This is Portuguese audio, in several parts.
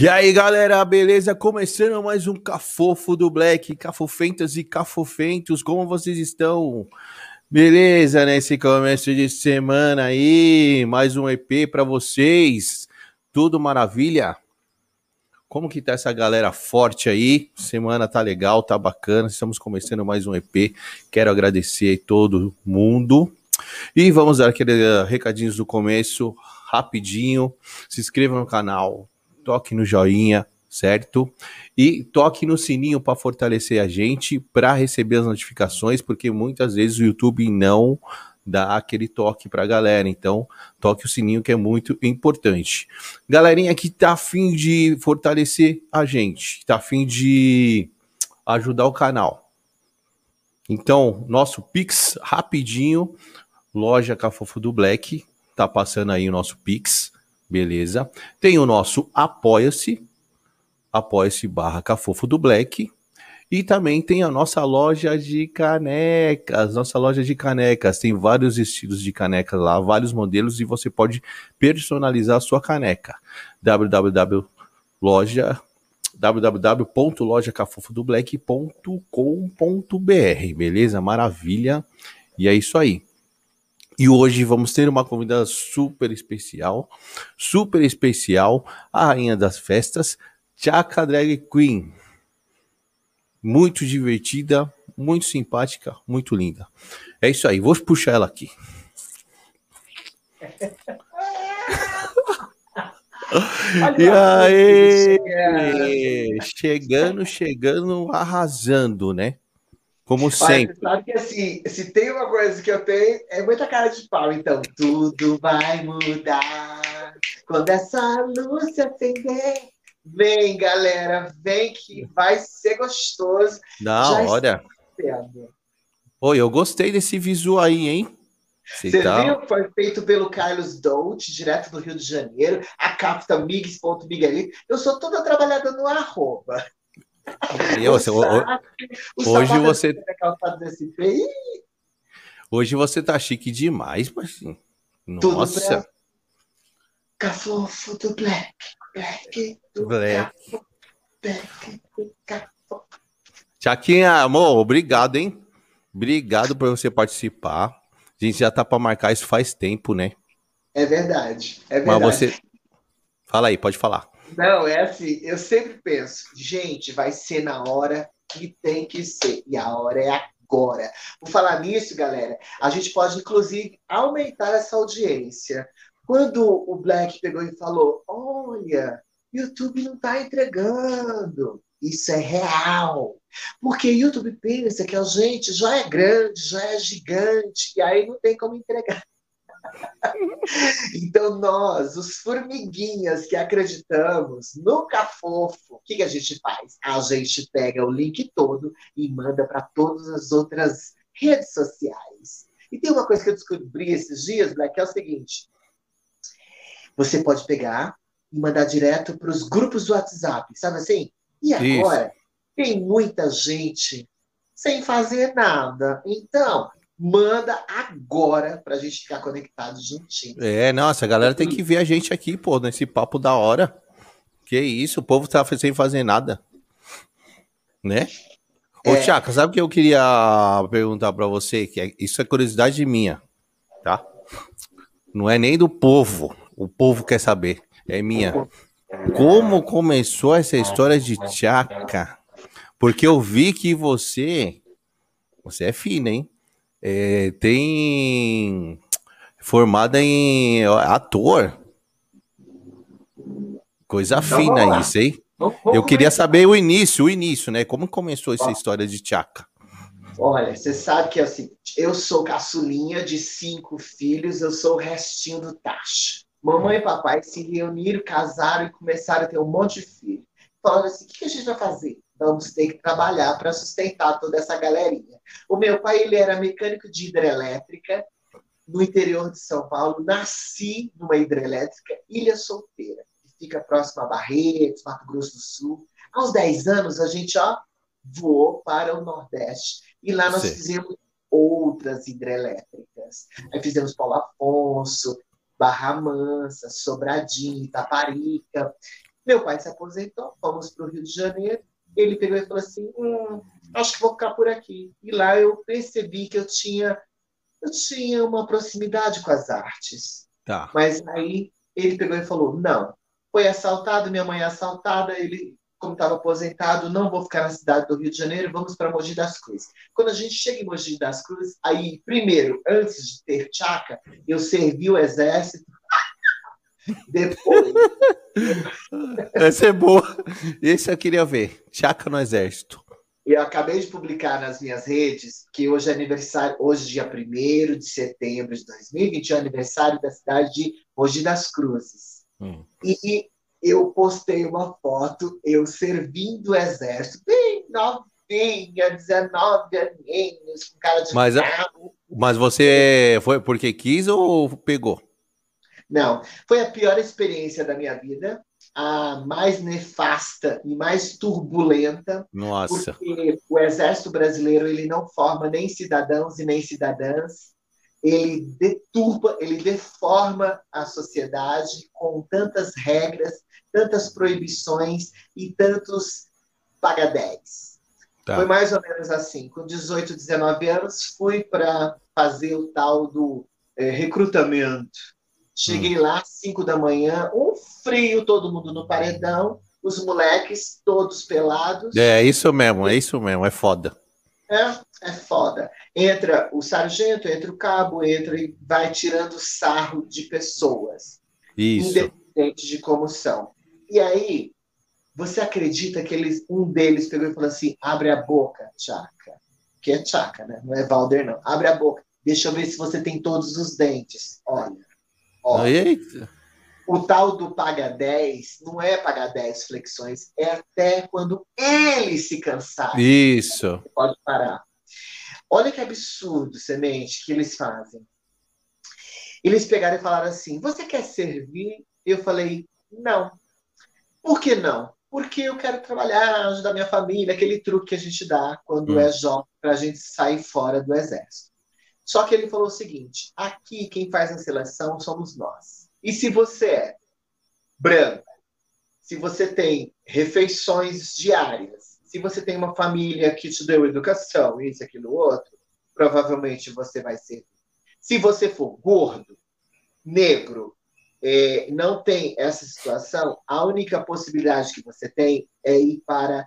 E aí, galera, beleza? Começando mais um Cafofo do Black, Cafofentas e Cafofentos, como vocês estão? Beleza, nesse começo de semana aí, mais um EP para vocês, tudo maravilha? Como que tá essa galera forte aí? Semana tá legal, tá bacana, estamos começando mais um EP, quero agradecer todo mundo. E vamos dar aqueles recadinhos do começo, rapidinho, se inscreva no canal, toque no joinha, certo? E toque no sininho para fortalecer a gente, para receber as notificações, porque muitas vezes o YouTube não dá aquele toque para a galera. Então, toque o sininho que é muito importante. Galerinha que tá afim de fortalecer a gente, tá afim de ajudar o canal. Então, nosso Pix rapidinho, loja Cafofo do Black, tá passando aí o nosso Pix Beleza? Tem o nosso Apoia-se, apoia-se barra Cafofo do Black. E também tem a nossa loja de canecas, nossa loja de canecas. Tem vários estilos de canecas lá, vários modelos e você pode personalizar a sua caneca. www.loja www.lojacafofodoblack.com.br, beleza? Maravilha. E é isso aí. E hoje vamos ter uma convidada super especial, super especial, a rainha das festas, Chaka Drag Queen. Muito divertida, muito simpática, muito linda. É isso aí, vou puxar ela aqui. e aí, chegando, chegando, arrasando, né? Como sempre. Mas sabe que assim, se tem uma coisa que eu tenho, é muita cara de pau. Então, tudo vai mudar quando essa luz se acender. Vem, galera, vem que vai ser gostoso. Da hora. Oi, eu gostei desse visual aí, hein? Você tá... viu? Foi feito pelo Carlos Dolce, direto do Rio de Janeiro. A capta mix.miguelito. Eu sou toda trabalhada no arroba. Eu, você, hoje você. Hoje você tá chique demais, mas Nossa. Cafofo do Black. Black. Do Black. Black. Chaquinha, amor, obrigado, hein? Obrigado por você participar. A gente já tá para marcar isso faz tempo, né? É verdade. É verdade. Mas você. Fala aí, pode falar. Não, é assim, eu sempre penso, gente, vai ser na hora que tem que ser. E a hora é agora. Por falar nisso, galera, a gente pode, inclusive, aumentar essa audiência. Quando o Black pegou e falou: Olha, YouTube não está entregando. Isso é real. Porque YouTube pensa que a gente já é grande, já é gigante, e aí não tem como entregar. Então, nós, os formiguinhas que acreditamos no Cafofo, o que, que a gente faz? A gente pega o link todo e manda para todas as outras redes sociais. E tem uma coisa que eu descobri esses dias, Black, que é o seguinte: você pode pegar e mandar direto para os grupos do WhatsApp, sabe assim? E agora Isso. tem muita gente sem fazer nada. Então, manda agora pra gente ficar conectado juntinho. É, nossa, a galera tem que ver a gente aqui, pô, nesse papo da hora. Que isso, o povo tá sem fazer nada. Né? Ô, é... Tchaka, sabe o que eu queria perguntar para você? Que é, isso é curiosidade minha, tá? Não é nem do povo. O povo quer saber. É minha. Como começou essa história de Tchaka? Porque eu vi que você. Você é fina, hein? É, tem formada em ator. Coisa então, fina isso, hein? Eu queria saber o início, o início, né? Como começou essa história de Tchaka? Olha, você sabe que assim, eu sou caçulinha de cinco filhos, eu sou o restinho do tacho. Mamãe e papai se reuniram, casaram e começaram a ter um monte de filhos. Falaram assim: o que a gente vai fazer? vamos ter que trabalhar para sustentar toda essa galerinha. O meu pai ele era mecânico de hidrelétrica no interior de São Paulo. Nasci numa hidrelétrica, Ilha Solteira, que fica próximo a Barretos, Mato Grosso do Sul. Aos 10 anos, a gente ó, voou para o Nordeste. E lá nós Sim. fizemos outras hidrelétricas. Aí fizemos Paulo Afonso, Barra Mansa, Sobradinho, Itaparica. Meu pai se aposentou, fomos para o Rio de Janeiro. Ele pegou e falou assim: hum, acho que vou ficar por aqui. E lá eu percebi que eu tinha, eu tinha uma proximidade com as artes. Tá. Mas aí ele pegou e falou: não, foi assaltado, minha mãe é assaltada, ele, como estava aposentado, não vou ficar na cidade do Rio de Janeiro, vamos para Mogi das Cruzes. Quando a gente chega em Mogi das Cruzes, aí, primeiro, antes de ter chaca, eu servi o exército. Depois. Essa é boa. Esse eu queria ver. Chaca no exército. Eu acabei de publicar nas minhas redes que hoje é aniversário, hoje, dia 1 de setembro de 2021, é aniversário da cidade de Mogi das Cruzes. Hum. E eu postei uma foto, eu servindo o exército, bem novinha, 19 aninhos, com cara de Mas, carro. mas você foi porque quis ou pegou? Não, foi a pior experiência da minha vida, a mais nefasta e mais turbulenta, Nossa. porque o exército brasileiro ele não forma nem cidadãos e nem cidadãs, ele deturpa, ele deforma a sociedade com tantas regras, tantas proibições e tantos pagadéis. Tá. Foi mais ou menos assim. Com 18, 19 anos, fui para fazer o tal do eh, recrutamento. Cheguei lá, 5 da manhã, um frio, todo mundo no paredão, os moleques todos pelados. É isso mesmo, é isso mesmo, é foda. É, é foda. Entra o sargento, entra o cabo, entra e vai tirando sarro de pessoas, Isso. independente de como são. E aí, você acredita que eles, um deles pegou e falou assim: abre a boca, Tchaca. Que é Tchaca, né? Não é Valder, não. Abre a boca. Deixa eu ver se você tem todos os dentes. Olha. Ó, Eita. o tal do paga 10 não é pagar 10 flexões, é até quando ele se cansar. Isso. pode parar. Olha que absurdo, semente, que eles fazem. Eles pegaram e falaram assim: Você quer servir? Eu falei: Não. Por que não? Porque eu quero trabalhar, ajudar minha família, aquele truque que a gente dá quando Hum. é jovem, para a gente sair fora do exército. Só que ele falou o seguinte: aqui quem faz a seleção somos nós. E se você é branco, se você tem refeições diárias, se você tem uma família que te deu educação, isso, aquilo, outro, provavelmente você vai ser. Se você for gordo, negro, eh, não tem essa situação, a única possibilidade que você tem é ir para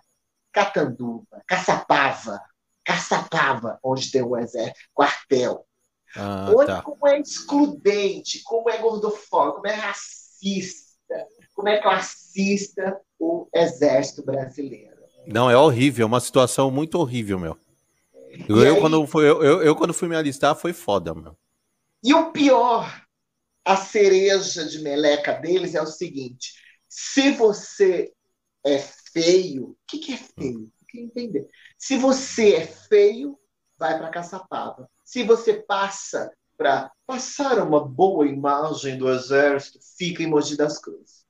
Catanduva, Caçapava, Caçapava, onde tem o exército, quartel. Ah, Olha tá. como é excludente, como é gordofóbico, como é racista, como é classista o exército brasileiro. Não, é horrível, é uma situação muito horrível, meu. Eu, eu aí- quando, fui, eu, eu, eu quando fui me alistar, foi foda, meu. E o pior, a cereja de meleca deles é o seguinte: se você é feio, o que, que é feio? Que entender. Se você é feio, vai para Caçapava. Se você passa para passar uma boa imagem do exército, fica em Mogi das Cruzes.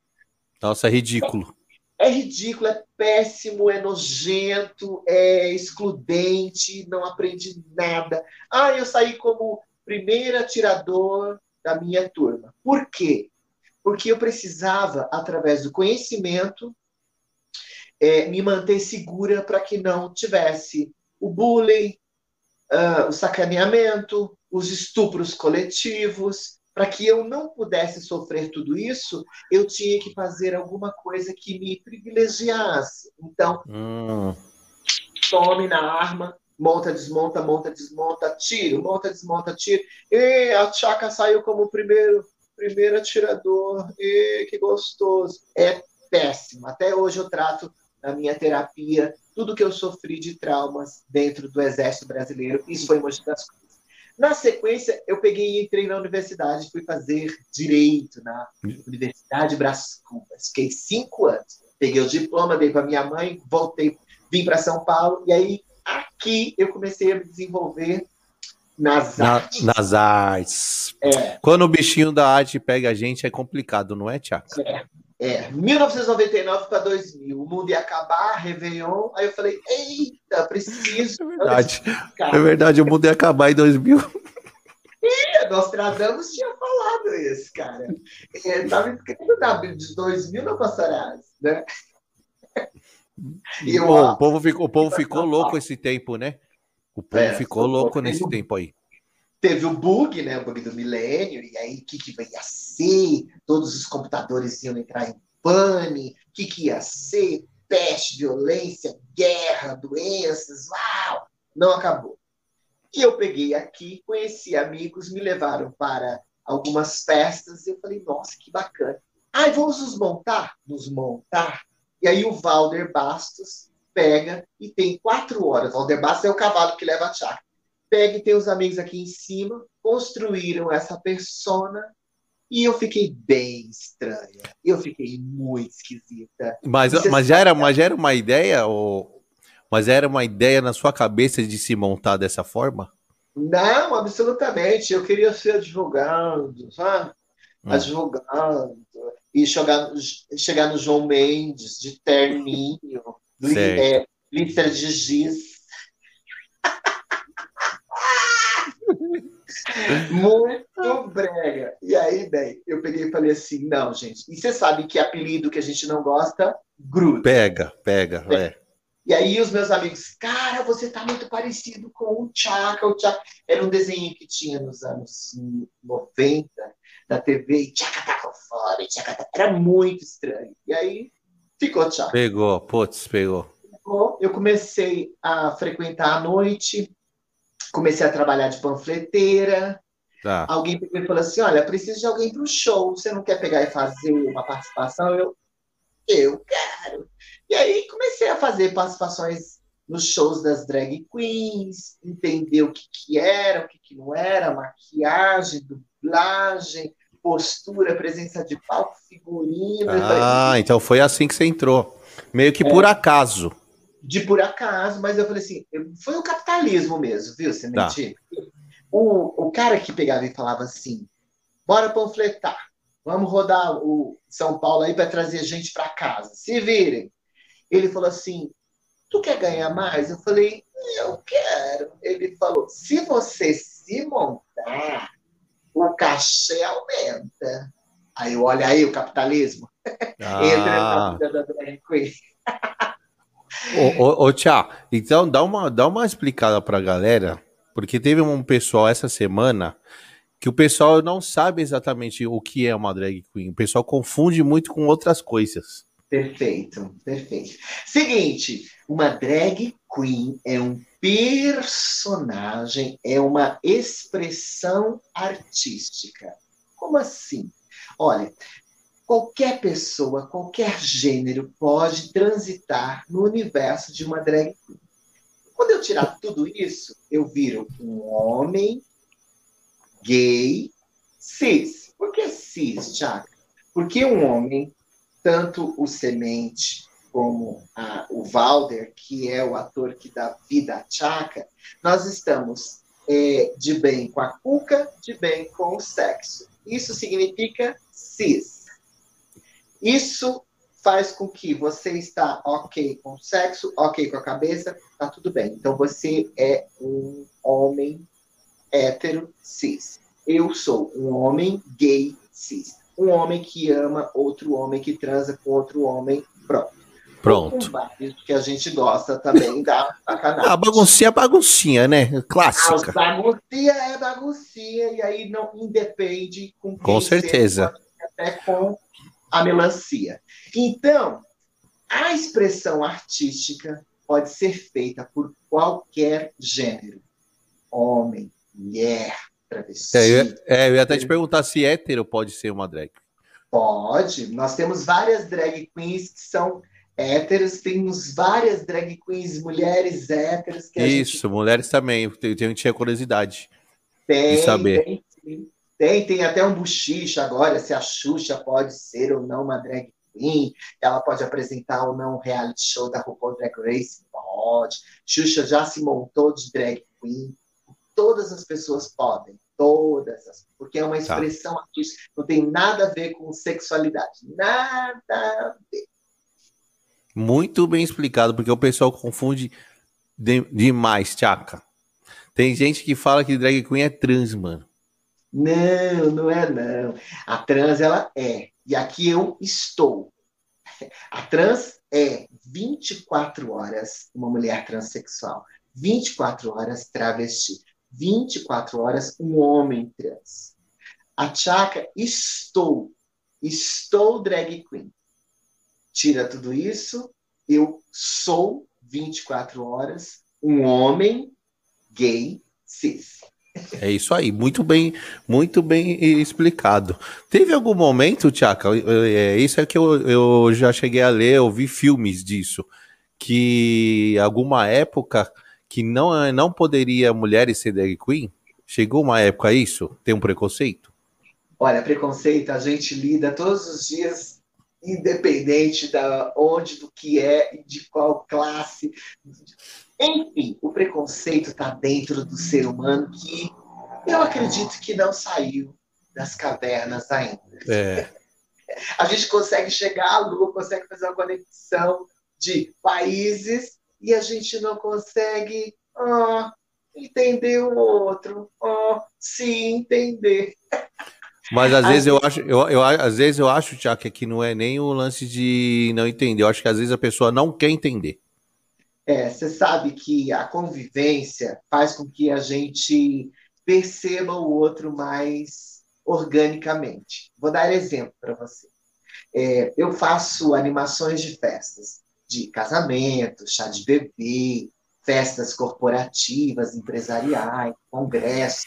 Nossa, é ridículo. É ridículo, é péssimo, é nojento, é excludente, não aprendi nada. Ah, eu saí como primeiro atirador da minha turma. Por quê? Porque eu precisava, através do conhecimento, eh, me manter segura para que não tivesse o bullying, ah, o sacaneamento, os estupros coletivos. Para que eu não pudesse sofrer tudo isso, eu tinha que fazer alguma coisa que me privilegiasse. Então, Hum, tome na arma, monta, desmonta, monta, desmonta, tiro, monta, desmonta, tiro. E a Chaka saiu como o primeiro, primeiro atirador. E que gostoso. É péssimo. Até hoje eu trato na minha terapia tudo que eu sofri de traumas dentro do Exército Brasileiro. Isso foi Mogi das Cruzes. Na sequência, eu peguei e entrei na universidade, fui fazer direito na Universidade Brás Cubas. Fiquei cinco anos. Peguei o diploma, dei para minha mãe, voltei, vim para São Paulo, e aí aqui eu comecei a me desenvolver nas na- artes. nas artes. É, Quando o bichinho da arte pega a gente, é complicado, não é, Tiago? é. 1999 para 2000, o mundo ia acabar, Réveillon, aí eu falei, eita, preciso. É verdade. É verdade, o mundo ia acabar em 2000. Nostradamus tinha falado, isso, cara. É, tava escrito na Bíblia de 2000 não passarás, né? E Bom, o povo ficou, o povo ficou louco esse tempo, né? O povo é, ficou louco nesse tempo aí. Teve o bug, né? O bug do milênio, e aí o que, que ia ser? Todos os computadores iam entrar em pane, o que, que ia ser? Peste, violência, guerra, doenças, uau! Não acabou. E eu peguei aqui, conheci amigos, me levaram para algumas festas, e eu falei, nossa, que bacana. Ai, vamos nos montar? Nos montar? E aí o Valder Bastos pega e tem quatro horas. O Valder Bastos é o cavalo que leva a chácara. Pega e tem os amigos aqui em cima, construíram essa persona e eu fiquei bem estranha. Eu fiquei muito esquisita. Mas, mas, já, era, mas já era uma ideia? Ou... Mas era uma ideia na sua cabeça de se montar dessa forma? Não, absolutamente. Eu queria ser advogado, sabe? Hum. Advogado. E chegar, chegar no João Mendes de terninho, é, lista de giz. Muito brega. E aí, bem, eu peguei e falei assim: não, gente. E você sabe que apelido que a gente não gosta, gruda. Pega, pega, é. é. E aí os meus amigos, cara, você tá muito parecido com o Chaka. O Chaka era um desenho que tinha nos anos 90 da TV e Chaka tava fora, Chaka era muito estranho. E aí ficou Chaka. Pegou, putz, pegou. Eu comecei a frequentar à noite, comecei a trabalhar de panfleteira. Tá. Alguém falou assim: Olha, preciso de alguém para o show. Você não quer pegar e fazer uma participação? Eu, eu quero. E aí comecei a fazer participações nos shows das drag queens, entender o que, que era, o que, que não era, maquiagem, dublagem, postura, presença de palco, figurino. Ah, falei, então foi assim que você entrou. Meio que é, por acaso. De por acaso, mas eu falei assim, foi o capitalismo mesmo, viu, você tá. O, o cara que pegava e falava assim, bora panfletar, vamos rodar o São Paulo aí para trazer gente para casa, se virem. Ele falou assim: Tu quer ganhar mais? Eu falei: Eu quero. Ele falou: Se você se montar, o cachê aumenta. Aí eu olho aí o capitalismo. Ah. Entra na vida da drag queen. ô, ô, ô Tia, então dá uma, dá uma explicada pra galera, porque teve um pessoal essa semana que o pessoal não sabe exatamente o que é uma drag queen. O pessoal confunde muito com outras coisas. Perfeito, perfeito. Seguinte, uma drag queen é um personagem, é uma expressão artística. Como assim? Olha, qualquer pessoa, qualquer gênero pode transitar no universo de uma drag queen. Quando eu tirar tudo isso, eu viro um homem gay cis. Por que cis, Tiago? Porque um homem tanto o Semente como a, o Valder, que é o ator que dá vida à Chaka, nós estamos é, de bem com a cuca, de bem com o sexo. Isso significa cis. Isso faz com que você está ok com o sexo, ok com a cabeça, tá tudo bem. Então você é um homem hétero cis. Eu sou um homem gay cis um homem que ama outro homem que transa com outro homem, pronto. Pronto. que a gente gosta também da sacanagem. A baguncinha é baguncinha, né? Clássica. A baguncinha é baguncinha, e aí não independe com Com certeza. até com a melancia. Então, a expressão artística pode ser feita por qualquer gênero. Homem, mulher, travesti. É, eu, é, eu ia até te perguntar se hétero pode ser uma drag. Pode. Nós temos várias drag queens que são héteros, temos várias drag queens mulheres héteros. Que Isso, gente... mulheres também. Eu, tinha curiosidade tem, de saber. Tem, tem, tem até um buchicho agora, se a Xuxa pode ser ou não uma drag queen, ela pode apresentar ou não um reality show da RuPaul Drag Race, pode. Xuxa já se montou de drag queen. Todas as pessoas podem todas, porque é uma tá. expressão tá. artística, não tem nada a ver com sexualidade, nada a ver. Muito bem explicado, porque o pessoal confunde de, demais, Tchaka. Tem gente que fala que drag queen é trans, mano. Não, não é não. A trans, ela é. E aqui eu estou. A trans é 24 horas uma mulher transexual, 24 horas travesti, 24 horas um homem trans. A Chaka, estou. Estou drag queen. Tira tudo isso, eu sou 24 horas um homem gay cis. É isso aí, muito bem, muito bem explicado. Teve algum momento, Tiaca, é, isso é que eu, eu já cheguei a ler, eu vi filmes disso, que alguma época que não, não poderia mulheres ser drag queen? Chegou uma época isso? Tem um preconceito? Olha, preconceito a gente lida todos os dias, independente da onde, do que é, de qual classe. Enfim, o preconceito está dentro do ser humano que eu acredito que não saiu das cavernas ainda. É. A gente consegue chegar à Lua, consegue fazer uma conexão de países e a gente não consegue oh, entender o outro, oh, se entender. Mas às vezes eu acho, eu, eu, às vezes eu acho, Tiago, que não é nem o lance de não entender. Eu acho que às vezes a pessoa não quer entender. É, você sabe que a convivência faz com que a gente perceba o outro mais organicamente. Vou dar exemplo para você. É, eu faço animações de festas, de casamento, chá de bebê, festas corporativas, empresariais, congressos,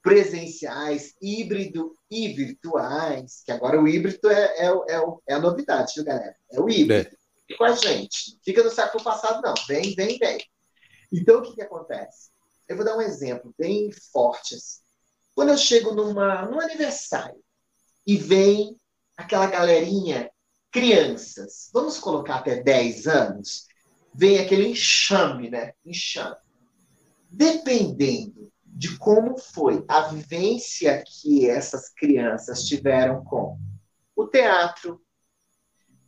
presenciais, híbrido e virtuais, que agora o híbrido é, é, é, é a novidade, viu, galera? É o híbrido. É com a gente. Fica no século passado, não. Vem, vem, vem. Então, o que, que acontece? Eu vou dar um exemplo bem forte. Assim. Quando eu chego numa, num aniversário e vem aquela galerinha, crianças, vamos colocar até 10 anos, vem aquele enxame, né? Enxame. Dependendo de como foi a vivência que essas crianças tiveram com o teatro,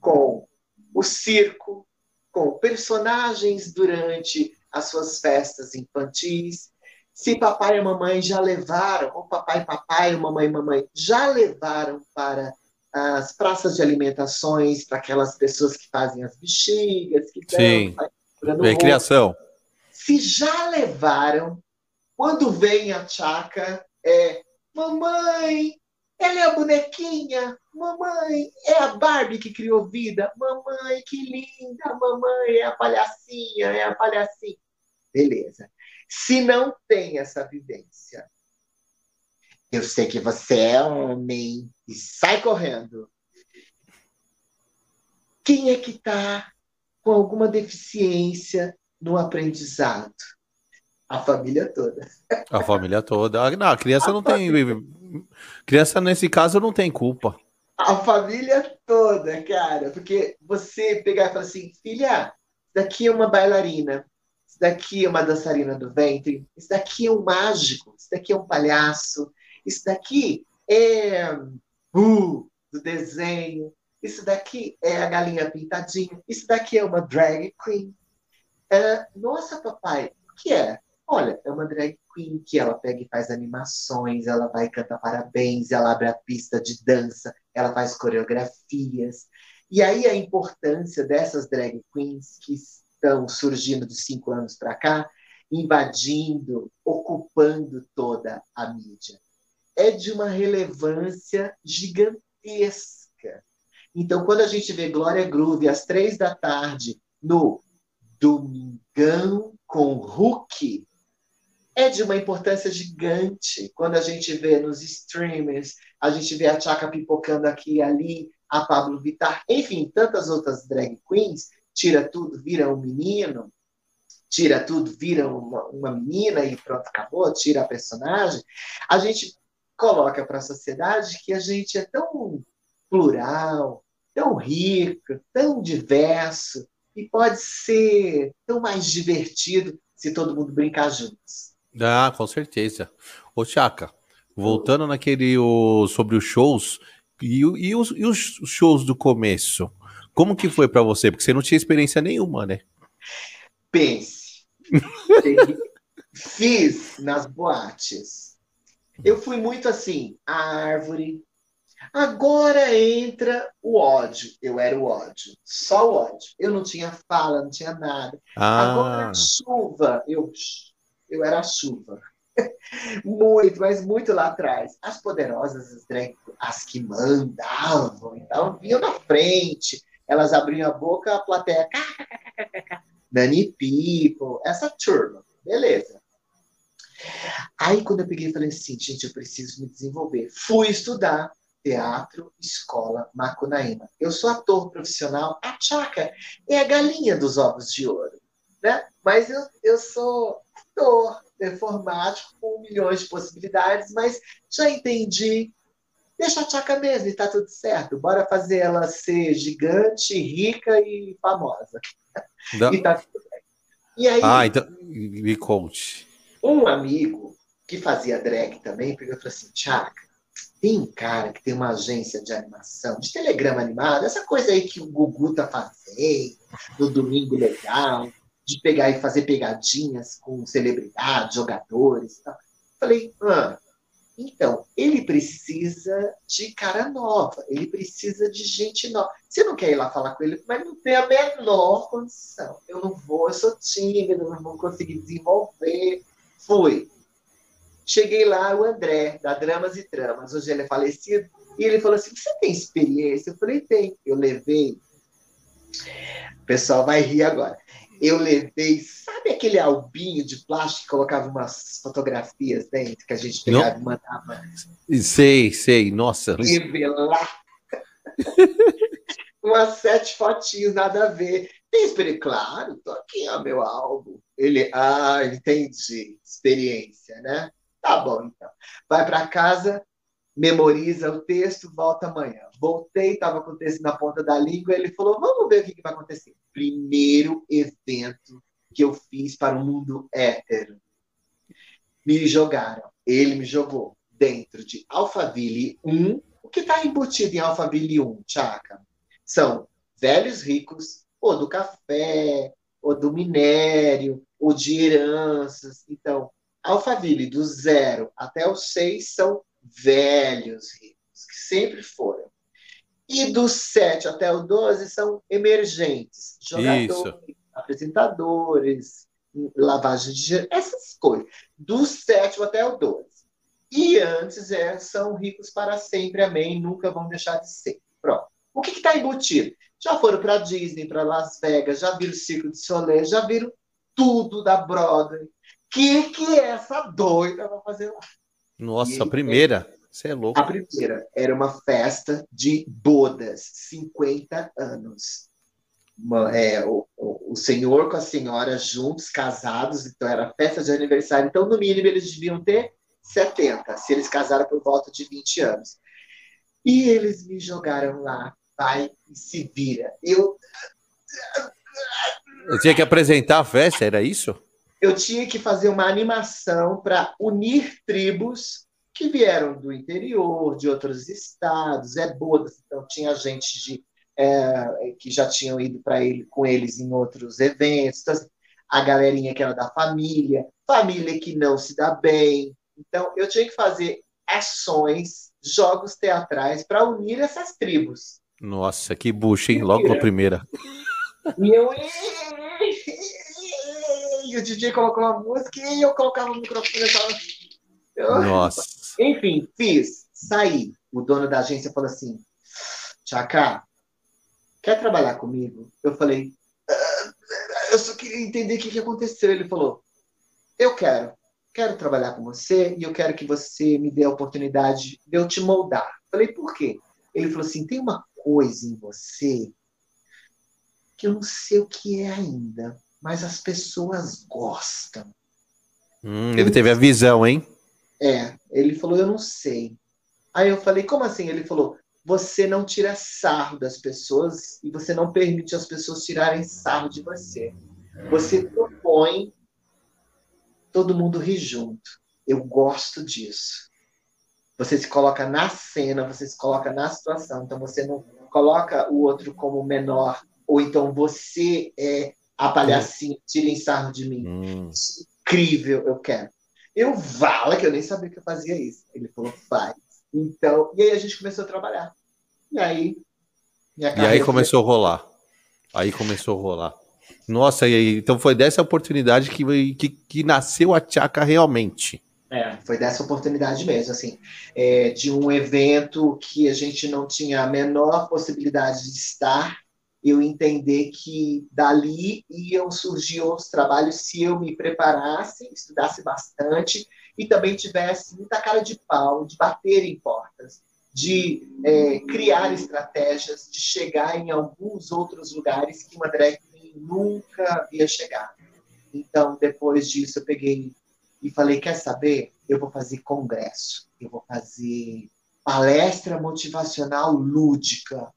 com o circo, com personagens durante as suas festas infantis. Se papai e mamãe já levaram, ou papai e papai, ou mamãe e mamãe já levaram para as praças de alimentações, para aquelas pessoas que fazem as bexigas, que Sim, é criação. Se já levaram, quando vem a chaca, é mamãe, ela é a bonequinha. Mamãe, é a Barbie que criou vida. Mamãe, que linda. Mamãe, é a palhacinha, é a palhacinha. Beleza. Se não tem essa vivência, eu sei que você é homem e sai correndo. Quem é que está com alguma deficiência no aprendizado? A família toda. A família toda. Não, a criança a não família... tem Criança, nesse caso, não tem culpa. A família toda, cara. Porque você pegar e falar assim, filha, daqui é uma bailarina, isso daqui é uma dançarina do ventre, isso daqui é um mágico, isso daqui é um palhaço, isso daqui é uh, do desenho, isso daqui é a galinha pintadinha, isso daqui é uma drag queen. É, nossa, papai, o que é? Olha, é uma drag queen que ela pega e faz animações, ela vai cantar parabéns, ela abre a pista de dança, ela faz coreografias. E aí a importância dessas drag queens que estão surgindo de cinco anos para cá, invadindo, ocupando toda a mídia. É de uma relevância gigantesca. Então, quando a gente vê Glória Groove às três da tarde no Domingão com Hulk, é de uma importância gigante. Quando a gente vê nos streamers, a gente vê a Chaka pipocando aqui e ali, a Pablo Vittar, enfim, tantas outras drag queens, tira tudo, vira um menino, tira tudo, vira uma, uma menina e pronto, acabou, tira a personagem. A gente coloca para a sociedade que a gente é tão plural, tão rico, tão diverso, e pode ser tão mais divertido se todo mundo brincar juntos. Ah, com certeza. Ô, Chaka, voltando naquele o, sobre os shows, e, e, os, e os shows do começo? Como que foi para você? Porque você não tinha experiência nenhuma, né? Pense. Fiz nas boates. Eu fui muito assim, árvore. Agora entra o ódio. Eu era o ódio, só o ódio. Eu não tinha fala, não tinha nada. Ah. Agora a chuva, eu, eu era a chuva. muito, mas muito lá atrás. As poderosas, as, que mandavam, então vinham na frente. Elas abriam a boca, a plateia. Nani People, essa turma. Beleza. Aí, quando eu peguei, falei assim, gente, eu preciso me desenvolver. Fui estudar teatro, escola, Macunaíma. Eu sou ator profissional, a Tchaca é a galinha dos ovos de ouro, né? Mas eu, eu sou ator performático com milhões de possibilidades, mas já entendi. Deixa a Tchaca mesmo e tá tudo certo. Bora fazer ela ser gigante, rica e famosa. Não. E tá tudo bem. E aí, ah, então me conte. Um amigo que fazia drag também pegou e falou assim: Tchaca, tem um cara que tem uma agência de animação, de telegrama animado, essa coisa aí que o Gugu tá fazendo, no Domingo Legal, de pegar e fazer pegadinhas com celebridades, jogadores. Tal. Falei, ah, então, ele precisa de cara nova, ele precisa de gente nova. Você não quer ir lá falar com ele, mas não tem a menor condição. Eu não vou, eu sou tímido, não vou conseguir desenvolver. Fui. Cheguei lá, o André, da Dramas e Tramas, hoje ele é falecido, e ele falou assim: Você tem experiência? Eu falei: Tem. Eu levei. O pessoal vai rir agora eu levei, sabe aquele albinho de plástico que colocava umas fotografias dentro, que a gente pegava Não. e mandava? Sei, sei, nossa. Revelar. umas sete fotinhos, nada a ver. Tem experiência? Claro, tô aqui, ó, meu álbum. Ele, ah, entendi. Experiência, né? Tá bom, então. Vai para casa, memoriza o texto, volta amanhã. Voltei, estava com o texto na ponta da língua, ele falou: vamos ver o que, que vai acontecer. Primeiro evento que eu fiz para o mundo hétero. Me jogaram, ele me jogou dentro de Alphaville 1. O que está embutido em Alphaville 1, Tchaca? São velhos ricos, ou do café, ou do minério, ou de heranças. Então, Alphaville, do zero até o seis, são velhos ricos, que sempre foram. E do 7 até o 12 são emergentes, jogadores, Isso. apresentadores, lavagem de dinheiro, essas coisas. Do 7 até o 12. E antes é, são ricos para sempre, amém, nunca vão deixar de ser. Pronto. O que está embutido? Já foram para Disney, para Las Vegas, já viram o Circo de Soleil, já viram tudo da Broadway. O que, que essa doida vai fazer lá? Nossa, a primeira. Você é louco. A primeira era uma festa de bodas, 50 anos. Uma, é, o, o, o, senhor com a senhora juntos, casados, então era festa de aniversário. Então, no mínimo, eles deviam ter 70, se eles casaram por volta de 20 anos. E eles me jogaram lá, vai e se vira. Eu. Eu tinha que apresentar a festa, era isso? Eu tinha que fazer uma animação para unir tribos que vieram do interior, de outros estados, é bodas, então tinha gente de, é, que já tinham ido para ele com eles em outros eventos, então, assim, a galerinha que era da família, família que não se dá bem. Então eu tinha que fazer ações, jogos teatrais para unir essas tribos. Nossa, que bucha, hein? Logo a primeira. E eu e o DJ colocou uma música e eu colocava o microfone. Eu... Nossa. Enfim, fiz, saí. O dono da agência falou assim: Tchaka, quer trabalhar comigo? Eu falei: ah, eu só queria entender o que, que aconteceu. Ele falou: Eu quero, quero trabalhar com você e eu quero que você me dê a oportunidade de eu te moldar. Eu falei: Por quê? Ele falou assim: Tem uma coisa em você que eu não sei o que é ainda, mas as pessoas gostam. Hum, ele teve a visão, hein? É, ele falou, eu não sei. Aí eu falei, como assim? Ele falou, você não tira sarro das pessoas e você não permite as pessoas tirarem sarro de você. Você propõe, todo mundo ri junto. Eu gosto disso. Você se coloca na cena, você se coloca na situação. Então você não coloca o outro como menor, ou então você é a palhacinha, tirem sarro de mim. Hum. Incrível, eu quero. Eu vala que eu nem sabia que eu fazia isso. Ele falou, faz. Então, e aí a gente começou a trabalhar. E aí. e aí começou foi... a rolar. Aí começou a rolar. Nossa, e aí, então foi dessa oportunidade que, que, que nasceu a Tchaca realmente. É, foi dessa oportunidade mesmo, assim, é, de um evento que a gente não tinha a menor possibilidade de estar, eu entender que dali iam surgir outros trabalhos se eu me preparasse, estudasse bastante e também tivesse muita cara de pau, de bater em portas, de é, criar estratégias, de chegar em alguns outros lugares que uma drag nunca havia chegado. Então, depois disso, eu peguei e falei: quer saber? Eu vou fazer congresso, eu vou fazer palestra motivacional lúdica.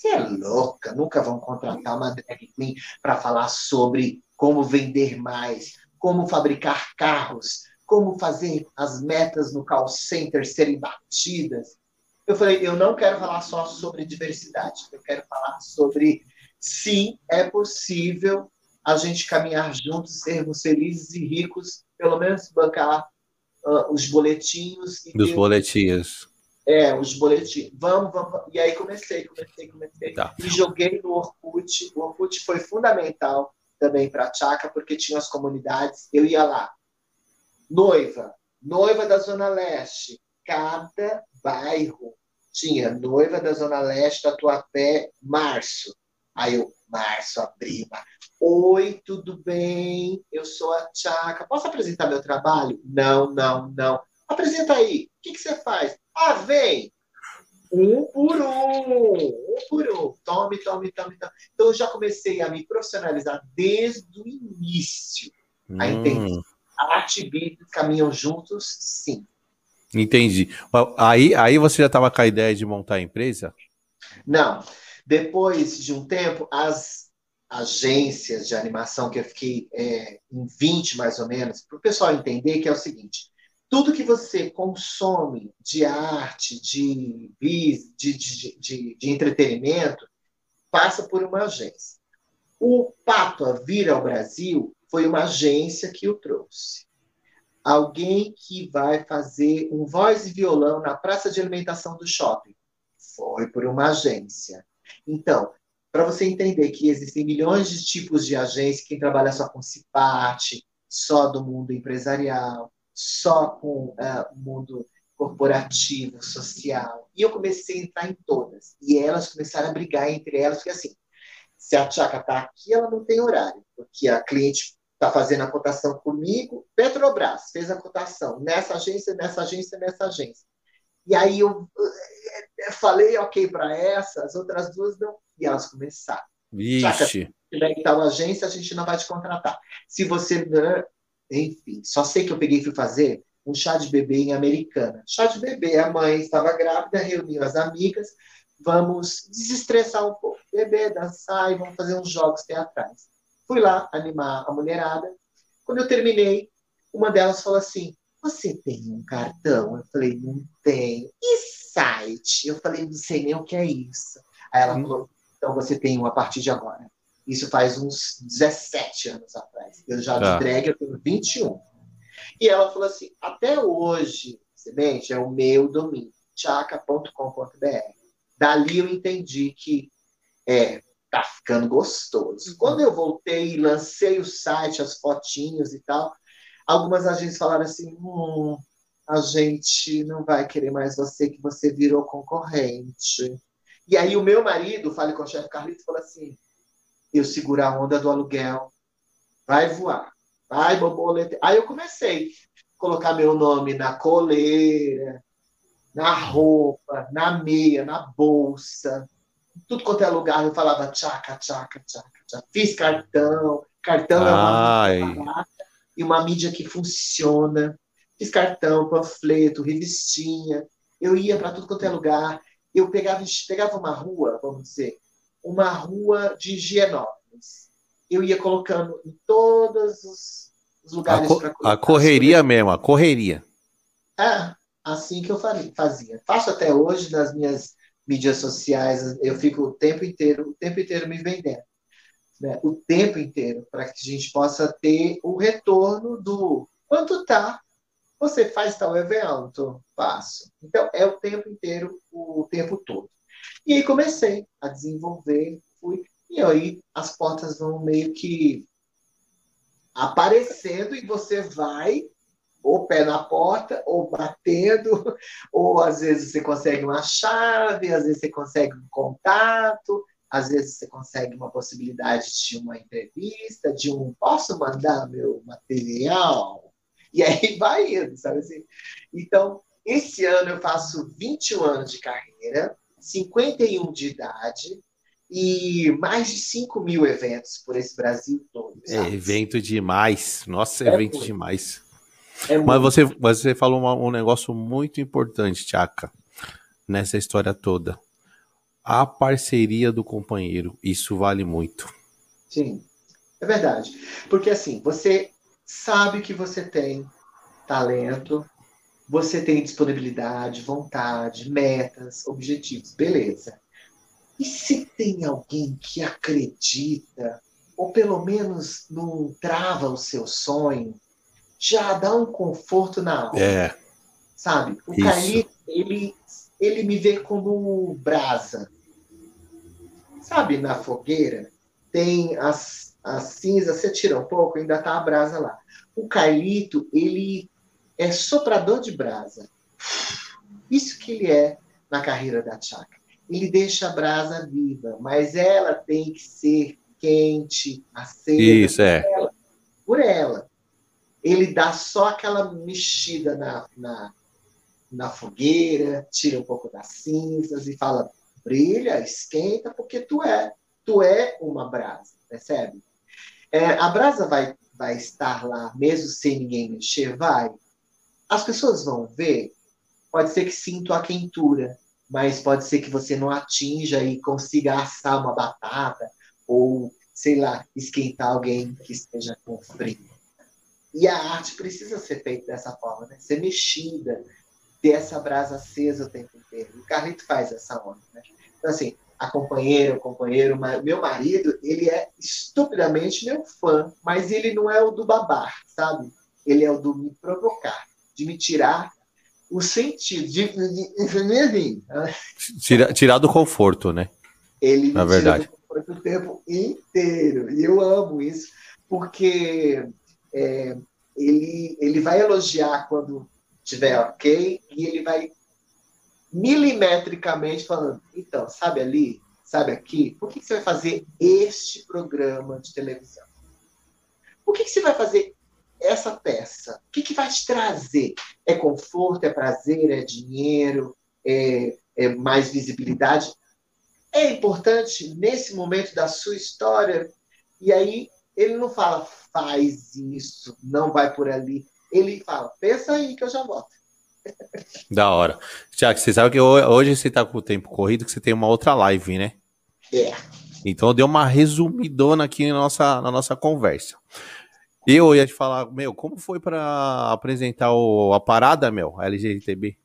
Você é louca, nunca vão contratar uma drag queen para falar sobre como vender mais, como fabricar carros, como fazer as metas no call center serem batidas. Eu falei, eu não quero falar só sobre diversidade, eu quero falar sobre sim, é possível a gente caminhar juntos, sermos felizes e ricos, pelo menos bancar uh, os boletinhos. Dos ter... boletinhos. É, os boletins. Vamos, vamos. E aí comecei, comecei, comecei. Tá. E joguei no Orkut. O Orkut foi fundamental também para a Tchaca, porque tinha as comunidades. Eu ia lá. Noiva, noiva da Zona Leste. Cada bairro tinha noiva da Zona Leste, Tatuapé, março. Aí eu, março, abril, Oi, tudo bem? Eu sou a Tchaca. Posso apresentar meu trabalho? Não, não, não. Apresenta aí. O que, que você faz? Ah, vem! Um por um, um por um. Tome, tome, tome, tome. Então, eu já comecei a me profissionalizar desde o início. Hum. A entender. Arte e business caminham juntos, sim. Entendi. Aí, aí você já estava com a ideia de montar a empresa? Não. Depois de um tempo, as agências de animação que eu fiquei é, em 20 mais ou menos, para o pessoal entender que é o seguinte: tudo que você consome de arte, de, de, de, de, entretenimento, passa por uma agência. O Papa vir ao Brasil foi uma agência que o trouxe. Alguém que vai fazer um voz e violão na praça de alimentação do shopping foi por uma agência. Então, para você entender que existem milhões de tipos de agência, quem trabalha só com CIPAT, só do mundo empresarial, só com o uh, mundo corporativo, social. E eu comecei a entrar em todas. E elas começaram a brigar entre elas, porque assim, se a Tchaca está aqui, ela não tem horário, porque a cliente está fazendo a cotação comigo, Petrobras fez a cotação nessa agência, nessa agência, nessa agência. E aí eu falei ok para essa, as outras duas não. E elas começaram. Vixe. Se tiver tal agência, a gente não vai te contratar. Se você. Enfim, só sei que eu peguei e fui fazer um chá de bebê em Americana. Chá de bebê, a mãe estava grávida, reuniu as amigas, vamos desestressar um pouco. Beber, dançar e vamos fazer uns jogos teatrais. Fui lá animar a mulherada. Quando eu terminei, uma delas falou assim: Você tem um cartão? Eu falei: Não tenho. E site. Eu falei, não sei nem o que é isso. Aí ela falou, então você tem um a partir de agora. Isso faz uns 17 anos atrás. Eu já tá. de drag, eu tenho 21. E ela falou assim, até hoje, semente, é o meu domínio, chaca.com.br. Dali eu entendi que é, tá ficando gostoso. Uhum. Quando eu voltei e lancei o site, as fotinhos e tal, algumas agências falaram assim, hum, a gente não vai querer mais você, que você virou concorrente. E aí o meu marido, fale com o chefe Carlito, falou assim, eu seguro a onda do aluguel, vai voar, vai borboleta. Aí eu comecei a colocar meu nome na coleira, na roupa, na meia, na bolsa, tudo quanto é lugar, eu falava tchaca, tchaca, tchaca, tchaca. Fiz cartão, cartão Ai. é uma mídia e uma mídia que funciona. Fiz cartão, panfleto, revistinha. Eu ia para tudo quanto é lugar. Eu pegava, pegava uma rua, vamos dizer, uma rua de Higienópolis. Eu ia colocando em todos os, os lugares. Co a correria mesmo, a correria. É, assim que eu fazia. Faço até hoje nas minhas mídias sociais. Eu fico o tempo inteiro, o tempo inteiro me vendendo. Né? O tempo inteiro, para que a gente possa ter o retorno do Quanto tá? Você faz tal evento? Faço. Então, é o tempo inteiro, o tempo todo. E aí comecei a desenvolver, fui. E aí as portas vão meio que aparecendo e você vai ou pé na porta, ou batendo, ou às vezes você consegue uma chave, às vezes você consegue um contato, às vezes você consegue uma possibilidade de uma entrevista, de um posso mandar meu material? E aí vai indo, sabe assim? Então, esse ano eu faço 21 anos de carreira, 51 de idade, e mais de 5 mil eventos por esse Brasil todo. É sabe? É evento demais. Nossa, é evento muito. demais. É Mas você, você falou um negócio muito importante, Tchaka, nessa história toda. A parceria do companheiro, isso vale muito. Sim, é verdade. Porque assim, você sabe que você tem talento, você tem disponibilidade, vontade, metas, objetivos, beleza. E se tem alguém que acredita, ou pelo menos não trava o seu sonho, já dá um conforto na alma. É. Sabe? O Caí, ele, ele me vê como brasa. Sabe, na fogueira, tem as, as cinzas, você tira um pouco, ainda tá a brasa lá. O Cailito, ele é soprador de brasa. Isso que ele é na carreira da Chaka. Ele deixa a brasa viva, mas ela tem que ser quente, acesa. Isso, é. Ela, por ela ele dá só aquela mexida na, na, na fogueira, tira um pouco das cinzas e fala: brilha, esquenta, porque tu é, tu é uma brasa, percebe? É, a brasa vai, vai estar lá, mesmo sem ninguém mexer, vai. As pessoas vão ver, pode ser que sinta a quentura, mas pode ser que você não atinja e consiga assar uma batata ou, sei lá, esquentar alguém que esteja com frio. E a arte precisa ser feita dessa forma, né? Ser mexida, ter essa brasa acesa o tempo inteiro. O Carlito faz essa onda, né? Então, assim, a companheira, o companheiro, meu marido, ele é estupidamente meu fã, mas ele não é o do babar, sabe? Ele é o do me provocar, de me tirar o sentido, de, de, Tira, tirar do conforto, né? Ele Na verdade. tira do conforto o tempo inteiro. E eu amo isso, porque é, ele, ele vai elogiar quando tiver ok e ele vai milimetricamente falando, então, sabe ali, sabe aqui, por que, que você vai fazer este programa de televisão? Por que, que você vai fazer essa peça? O que, que vai te trazer? É conforto, é prazer, é dinheiro, é, é mais visibilidade? É importante nesse momento da sua história. E aí ele não fala, faz isso, não vai por ali. Ele fala, pensa aí que eu já volto. Da hora. Tiago, você sabe que hoje você tá com o tempo corrido, que você tem uma outra live, né? É. Então eu dei uma resumidona aqui na nossa, na nossa conversa. Eu ia te falar, meu, como foi para apresentar o, a parada, meu, LGTB?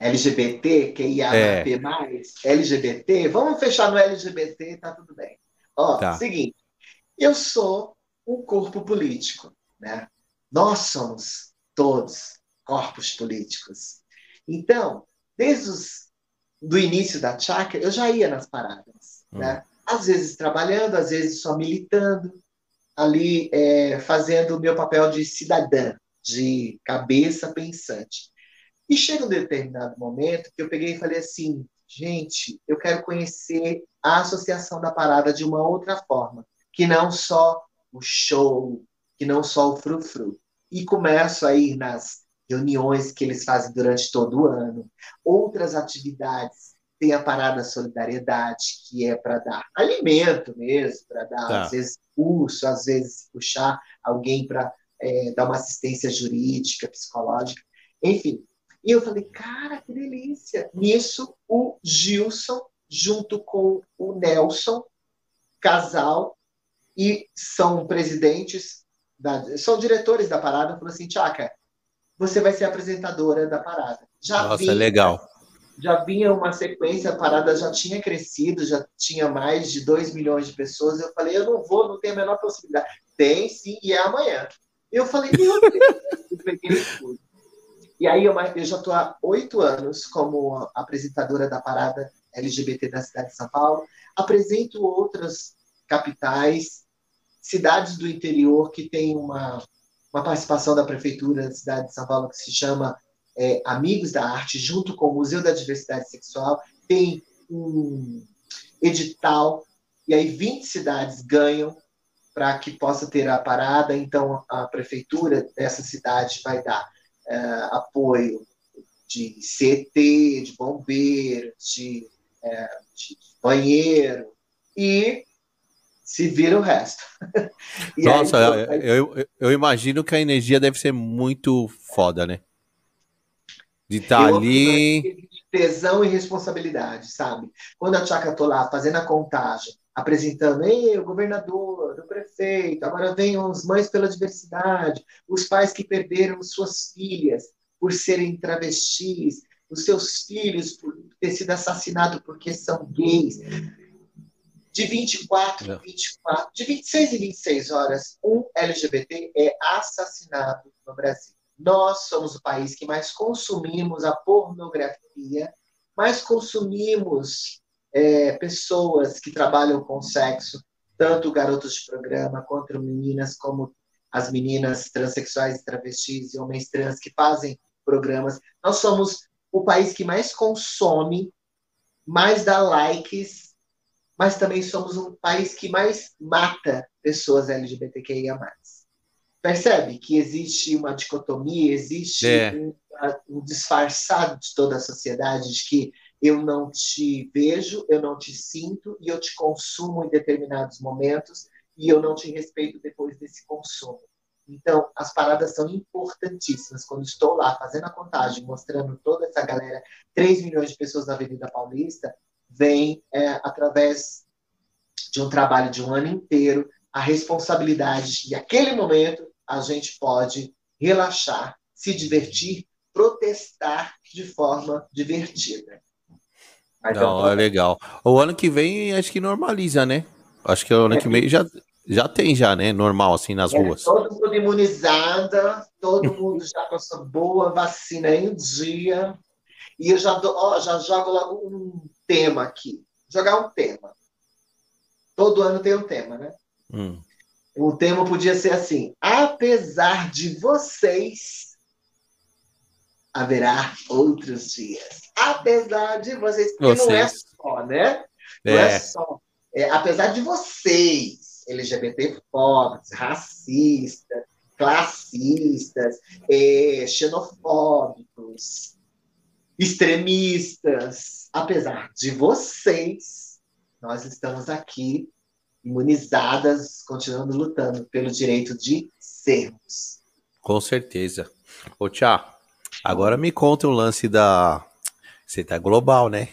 LGBT, que ia é. mais, LGBT, vamos fechar no LGBT, tá tudo bem. Ó, tá. seguinte, eu sou um corpo político, né? Nós somos todos corpos políticos. Então, desde os, do início da chácara, eu já ia nas paradas, hum. né? Às vezes trabalhando, às vezes só militando, ali é, fazendo o meu papel de cidadã, de cabeça pensante. E chega um determinado momento que eu peguei e falei assim, gente, eu quero conhecer a associação da parada de uma outra forma que não só o show, que não só o frufru. E começo a ir nas reuniões que eles fazem durante todo o ano, outras atividades. Tem a Parada Solidariedade, que é para dar alimento mesmo, para dar, tá. às vezes, curso, às vezes, puxar alguém para é, dar uma assistência jurídica, psicológica, enfim. E eu falei, cara, que delícia! Nisso, o Gilson, junto com o Nelson, casal, e são presidentes, da, são diretores da parada, falou assim, Tchaka, você vai ser apresentadora da parada. Já Nossa, vinha, legal. Já vinha uma sequência, a parada já tinha crescido, já tinha mais de 2 milhões de pessoas. Eu falei, eu não vou, não tenho a menor possibilidade. Tem sim, e é amanhã. Eu falei, meu Deus. E aí eu, eu já estou há oito anos como apresentadora da parada LGBT da cidade de São Paulo. Apresento outras capitais, cidades do interior que têm uma, uma participação da prefeitura da cidade de São Paulo que se chama é, Amigos da Arte, junto com o Museu da Diversidade Sexual. Tem um edital, e aí 20 cidades ganham para que possa ter a parada. Então, a prefeitura dessa cidade vai dar uh, apoio de CT, de bombeiro, de, uh, de, banheiro e se vira o resto. Nossa, aí, eu, eu, eu, imagino que a energia deve ser muito foda, né? De estar tá ali. Tesão e responsabilidade, sabe? Quando a Tchaka tô lá fazendo a contagem, apresentando, ei, o governador, o prefeito, agora vem as mães pela diversidade, os pais que perderam suas filhas por serem travestis, os seus filhos por ter sido assassinados porque são gays. De 24 24, de 26 e 26 horas, um LGBT é assassinado no Brasil. Nós somos o país que mais consumimos a pornografia, mais consumimos é, pessoas que trabalham com sexo, tanto garotos de programa quanto meninas, como as meninas transexuais, travestis e homens trans que fazem programas. Nós somos o país que mais consome, mais dá likes, mas também somos um país que mais mata pessoas LGBTQIA+. Percebe que existe uma dicotomia, existe é. um, um disfarçado de toda a sociedade de que eu não te vejo, eu não te sinto e eu te consumo em determinados momentos e eu não te respeito depois desse consumo. Então, as paradas são importantíssimas. Quando estou lá fazendo a contagem, mostrando toda essa galera, 3 milhões de pessoas na Avenida Paulista, vem é, através de um trabalho de um ano inteiro a responsabilidade de, aquele momento, a gente pode relaxar, se divertir, protestar de forma divertida. Mas Não, é legal. O ano que vem acho que normaliza, né? Acho que o ano é, que vem já, já tem, já, né? Normal, assim, nas é, ruas. Todo mundo imunizada, todo mundo já com essa boa vacina em dia. E eu já, dou, ó, já jogo logo um tema aqui. Jogar um tema. Todo ano tem um tema, né? Hum. O tema podia ser assim: apesar de vocês, haverá outros dias apesar de vocês, porque vocês. não é só, né? Não é, é só. É, apesar de vocês, LGBT fóbicos, racistas, classistas, é, xenofóbicos, extremistas, apesar de vocês, nós estamos aqui imunizadas, continuando lutando pelo direito de sermos. Com certeza. Ô, Tia, agora me conta o lance da você tá global, né?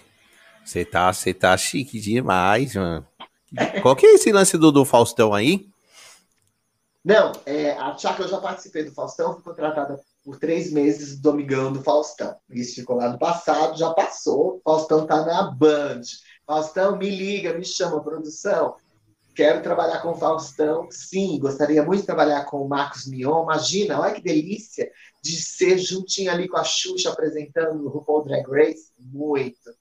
Você tá, você tá chique demais, mano. Qual que é esse lance do, do Faustão aí? Não, é, a Tchaka, eu já participei do Faustão, fui contratada por três meses do Domingão do Faustão. Isso ficou lá no passado, já passou. Faustão tá na Band. Faustão, me liga, me chama, produção. Quero trabalhar com o Faustão. Sim, gostaria muito de trabalhar com o Marcos Mion. Imagina, olha que delícia de ser juntinho ali com a Xuxa apresentando o RuPaul Drag Race? Muito.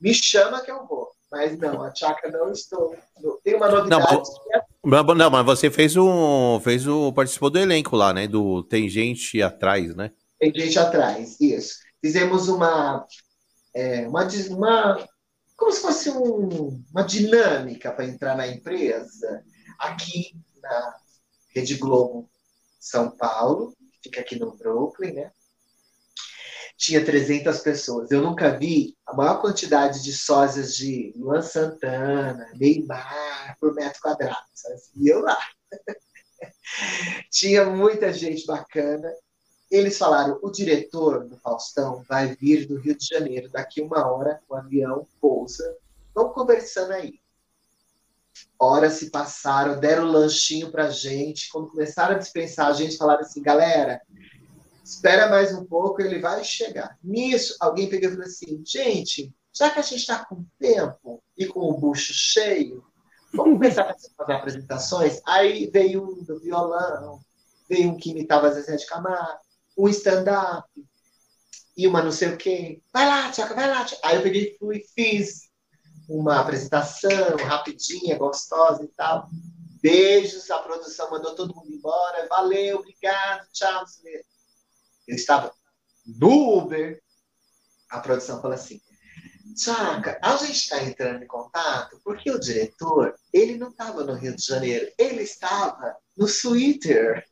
Me chama que eu vou. Mas não, a Chaka não estou. Tem uma novidade. Não, é... não, mas você fez um. Fez um. Participou do elenco lá, né? Do Tem Gente Atrás, né? Tem gente atrás, isso. Fizemos uma. É, uma, uma como se fosse um, uma dinâmica para entrar na empresa aqui na Rede Globo São Paulo fica aqui no Brooklyn, né? Tinha 300 pessoas. Eu nunca vi a maior quantidade de sósias de Luan Santana, Neymar por metro quadrado. Sabe? E eu lá. Tinha muita gente bacana. Eles falaram: o diretor do Faustão vai vir do Rio de Janeiro. Daqui uma hora o avião pousa. Vamos conversando aí. Horas se passaram, deram um lanchinho pra gente. Quando começaram a dispensar, a gente falaram assim, galera, espera mais um pouco, ele vai chegar. Nisso, alguém pegou e falou assim, gente, já que a gente está com tempo e com o bucho cheio, vamos começar a fazer apresentações? Aí veio um do violão, veio um que imitava Zezé de Camargo, um stand-up, e uma não sei o quê. Vai lá, Tiago, vai lá. Tiago. Aí eu peguei fui fiz uma apresentação rapidinha, gostosa e tal. Beijos, a produção mandou todo mundo embora. Valeu, obrigado, tchau. Eu estava no Uber. A produção falou assim: Tchaca, a gente está entrando em contato porque o diretor, ele não estava no Rio de Janeiro, ele estava no Twitter.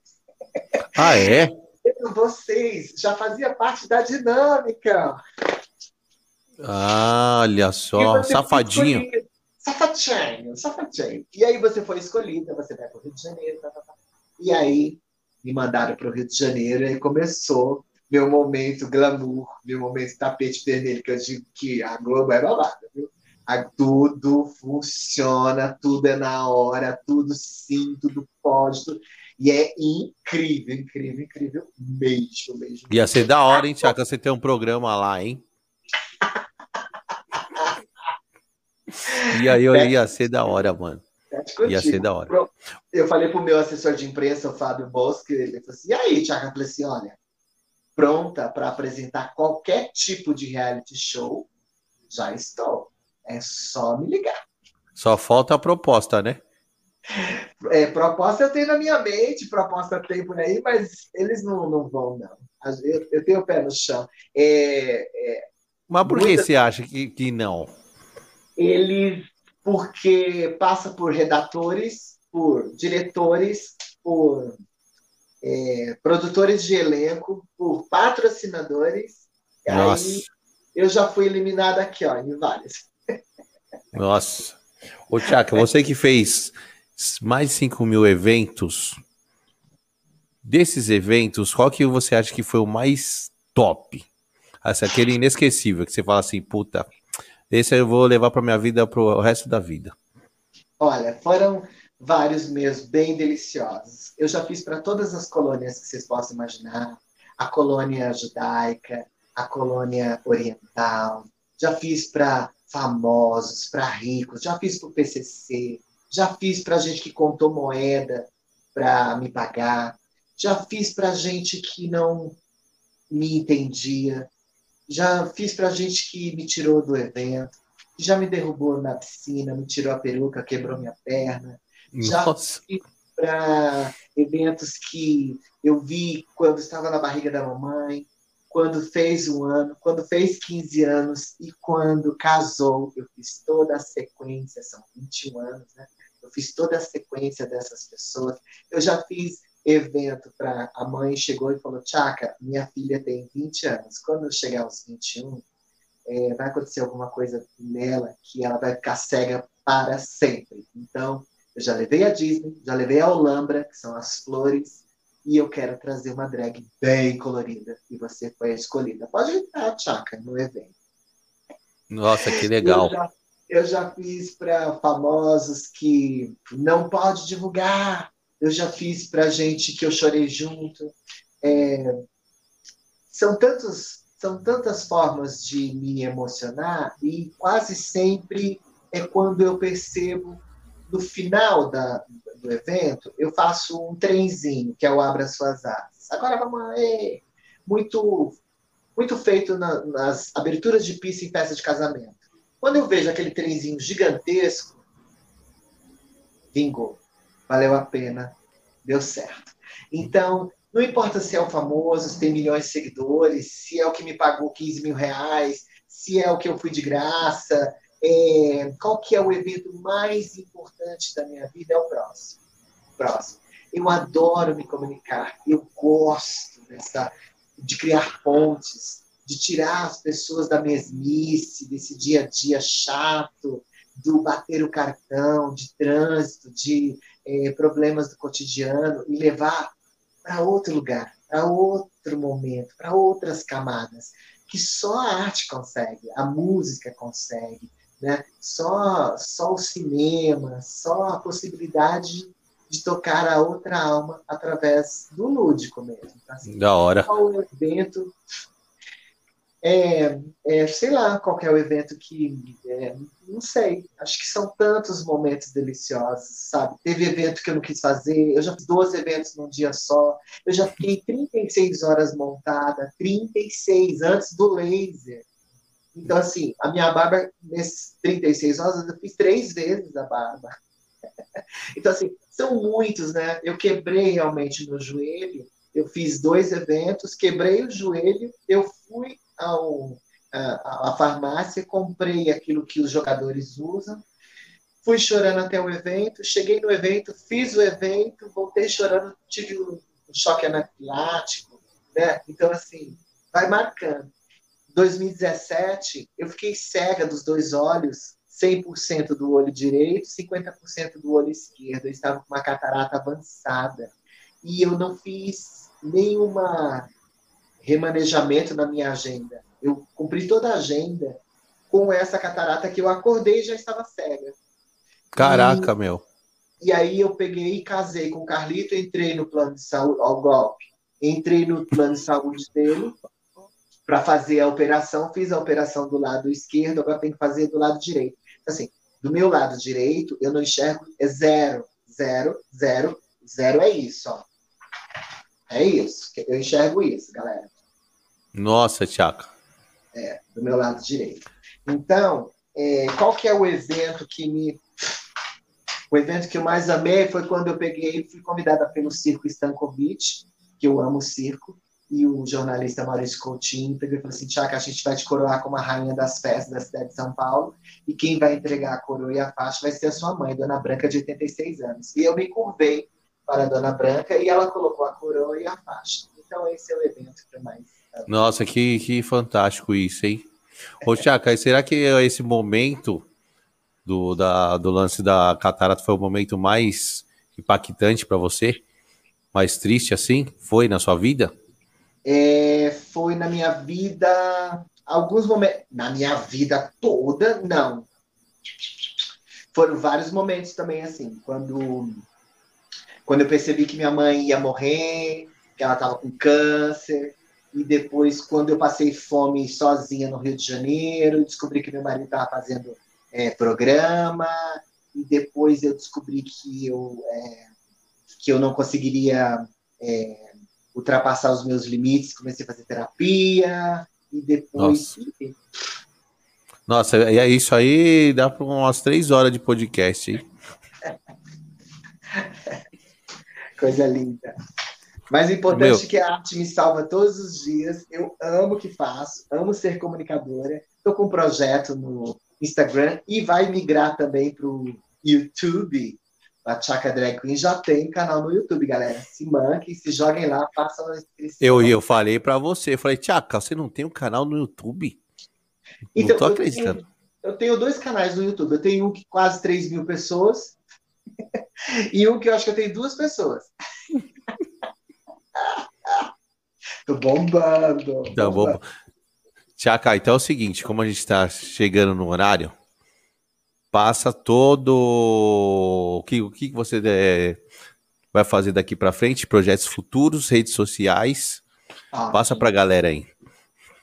Ah, é? Vocês já fazia parte da dinâmica. Ah, olha só, safadinho. Safadinho, safadinho. E aí você foi escolhida, você vai para o Rio de Janeiro. Tá, tá, tá. E aí me mandaram para o Rio de Janeiro e começou meu momento glamour, meu momento tapete vermelho, que eu digo que a Globo é babada, viu? A, tudo funciona, tudo é na hora, tudo sim, tudo pode. Tudo... E é incrível, incrível, incrível mesmo, mesmo. Ia ser da hora, hein, Tiago, você ter um programa lá, hein? E aí eu ia ser da hora, mano. Ia ser da hora. Eu falei pro meu assessor de imprensa, o Fábio Bosque, ele falou assim: e aí, Tiago? Olha, pronta para apresentar qualquer tipo de reality show, já estou. É só me ligar. Só falta a proposta, né? É, proposta eu tenho na minha mente, proposta tem por aí, mas eles não, não vão, não. Eu, eu tenho o pé no chão. É, é, mas por que você acha que, que não? Eles, porque passa por redatores, por diretores, por é, produtores de elenco, por patrocinadores. Nossa. Aí eu já fui eliminada aqui, ó, em várias. Nossa. Ô, Tchaka, você que fez mais de 5 mil eventos, desses eventos, qual que você acha que foi o mais top? Assim, aquele inesquecível, que você fala assim, puta, esse eu vou levar para minha vida pro resto da vida. Olha, foram vários mesmo, bem deliciosos. Eu já fiz para todas as colônias que vocês possam imaginar. A colônia judaica, a colônia oriental. Já fiz para famosos, para ricos. Já fiz para o PCC. Já fiz para gente que contou moeda para me pagar. Já fiz para gente que não me entendia. Já fiz para gente que me tirou do evento. Já me derrubou na piscina, me tirou a peruca, quebrou minha perna já fui para eventos que eu vi quando estava na barriga da mamãe, quando fez um ano, quando fez 15 anos e quando casou. Eu fiz toda a sequência, são 21 anos, né? Eu fiz toda a sequência dessas pessoas. Eu já fiz evento para a mãe chegou e falou: Tchaca, minha filha tem 20 anos. Quando chegar aos 21, é, vai acontecer alguma coisa nela que ela vai ficar cega para sempre. Então, eu já levei a Disney, já levei a Olambra, que são as flores, e eu quero trazer uma drag bem colorida. E você foi a escolhida. Pode entrar, Tchaka, no evento. Nossa, que legal. Eu já, fiz para famosos que não pode divulgar. Eu já fiz para gente que eu chorei junto. É, são tantos são tantas formas de me emocionar e quase sempre é quando eu percebo no final da, do evento, eu faço um trenzinho, que é o Abra Suas Asas. Agora vamos aí. Muito, muito feito na, nas aberturas de pista em festa de casamento. Quando eu vejo aquele trenzinho gigantesco, vingou. Valeu a pena. Deu certo. Então, não importa se é o famoso, se tem milhões de seguidores, se é o que me pagou 15 mil reais, se é o que eu fui de graça, é, qual que é o evento mais importante da minha vida? É o próximo. próximo. Eu adoro me comunicar, eu gosto dessa, de criar pontes, de tirar as pessoas da mesmice, desse dia a dia chato, do bater o cartão, de trânsito, de é, problemas do cotidiano e levar para outro lugar, para outro momento, para outras camadas, que só a arte consegue, a música consegue, né? Só, só o cinema, só a possibilidade de tocar a outra alma através do lúdico mesmo. Tá? Assim, da hora. Qual o evento É, é, sei lá qual é o evento que. É, não sei. Acho que são tantos momentos deliciosos, sabe? Teve evento que eu não quis fazer, eu já fiz 12 eventos num dia só, eu já fiquei 36 horas montada, 36 antes do laser. Então, assim, a minha barba, nesses 36 horas, eu fiz três vezes a barba. então, assim, são muitos, né? Eu quebrei realmente no joelho, eu fiz dois eventos, quebrei o joelho, eu fui ao, a, a farmácia, comprei aquilo que os jogadores usam, fui chorando até o evento, cheguei no evento, fiz o evento, voltei chorando, tive um, um choque anafilático, né? Então, assim, vai marcando. 2017, eu fiquei cega dos dois olhos, 100% do olho direito, 50% do olho esquerdo. Eu estava com uma catarata avançada. E eu não fiz nenhuma remanejamento na minha agenda. Eu cumpri toda a agenda com essa catarata que eu acordei e já estava cega. Caraca, e, meu. E aí eu peguei e casei com o Carlito, entrei no plano de saúde, ao golpe. Entrei no plano de saúde dele, para fazer a operação, fiz a operação do lado esquerdo, agora tem que fazer do lado direito. Assim, do meu lado direito, eu não enxergo, é zero, zero, zero, zero é isso, ó. É isso, eu enxergo isso, galera. Nossa, Tiago. É, do meu lado direito. Então, é, qual que é o evento que me... O evento que eu mais amei foi quando eu peguei, fui convidada pelo Circo Stankovic, que eu amo o circo, e o jornalista Maurício Coutinho pegou e falou assim, Tiago, a gente vai te coroar como a rainha das festas da cidade de São Paulo, e quem vai entregar a coroa e a faixa vai ser a sua mãe, Dona Branca, de 86 anos. E eu me curvei para a Dona Branca e ela colocou a coroa e a faixa. Então esse é o evento que eu mais... Nossa, que, que fantástico isso, hein? Ô, Tiago, será que esse momento do, da, do lance da catarata foi o momento mais impactante para você? Mais triste assim? Foi na sua vida? é, foi na minha vida, alguns momentos, na minha vida toda, não. Foram vários momentos também, assim, quando, quando eu percebi que minha mãe ia morrer, que ela estava com câncer, e depois, quando eu passei fome sozinha no Rio de Janeiro, descobri que meu marido estava fazendo é, programa, e depois eu descobri que eu, é, que eu não conseguiria é, ultrapassar os meus limites, comecei a fazer terapia e depois. Nossa, Nossa e é isso aí dá para umas três horas de podcast, hein? Coisa linda. Mas o importante Meu. é que a arte me salva todos os dias. Eu amo o que faço, amo ser comunicadora. Estou com um projeto no Instagram e vai migrar também para o YouTube a Chaka Drag Queen já tem canal no YouTube, galera. Se manquem, se joguem lá, façam a inscrição. Eu, eu falei para você, falei, Tchaka, você não tem um canal no YouTube? Então, não tô acreditando. Eu tenho, eu tenho, dois canais no YouTube. Eu tenho um que quase 3 mil pessoas e um que eu acho que eu tenho duas pessoas. Tô bombando. Tá bom. Tchaka, então é o seguinte, como a gente está chegando no horário, passa todo o que, o que você é, vai fazer daqui para frente, projetos futuros, redes sociais. Ah, passa para a galera aí.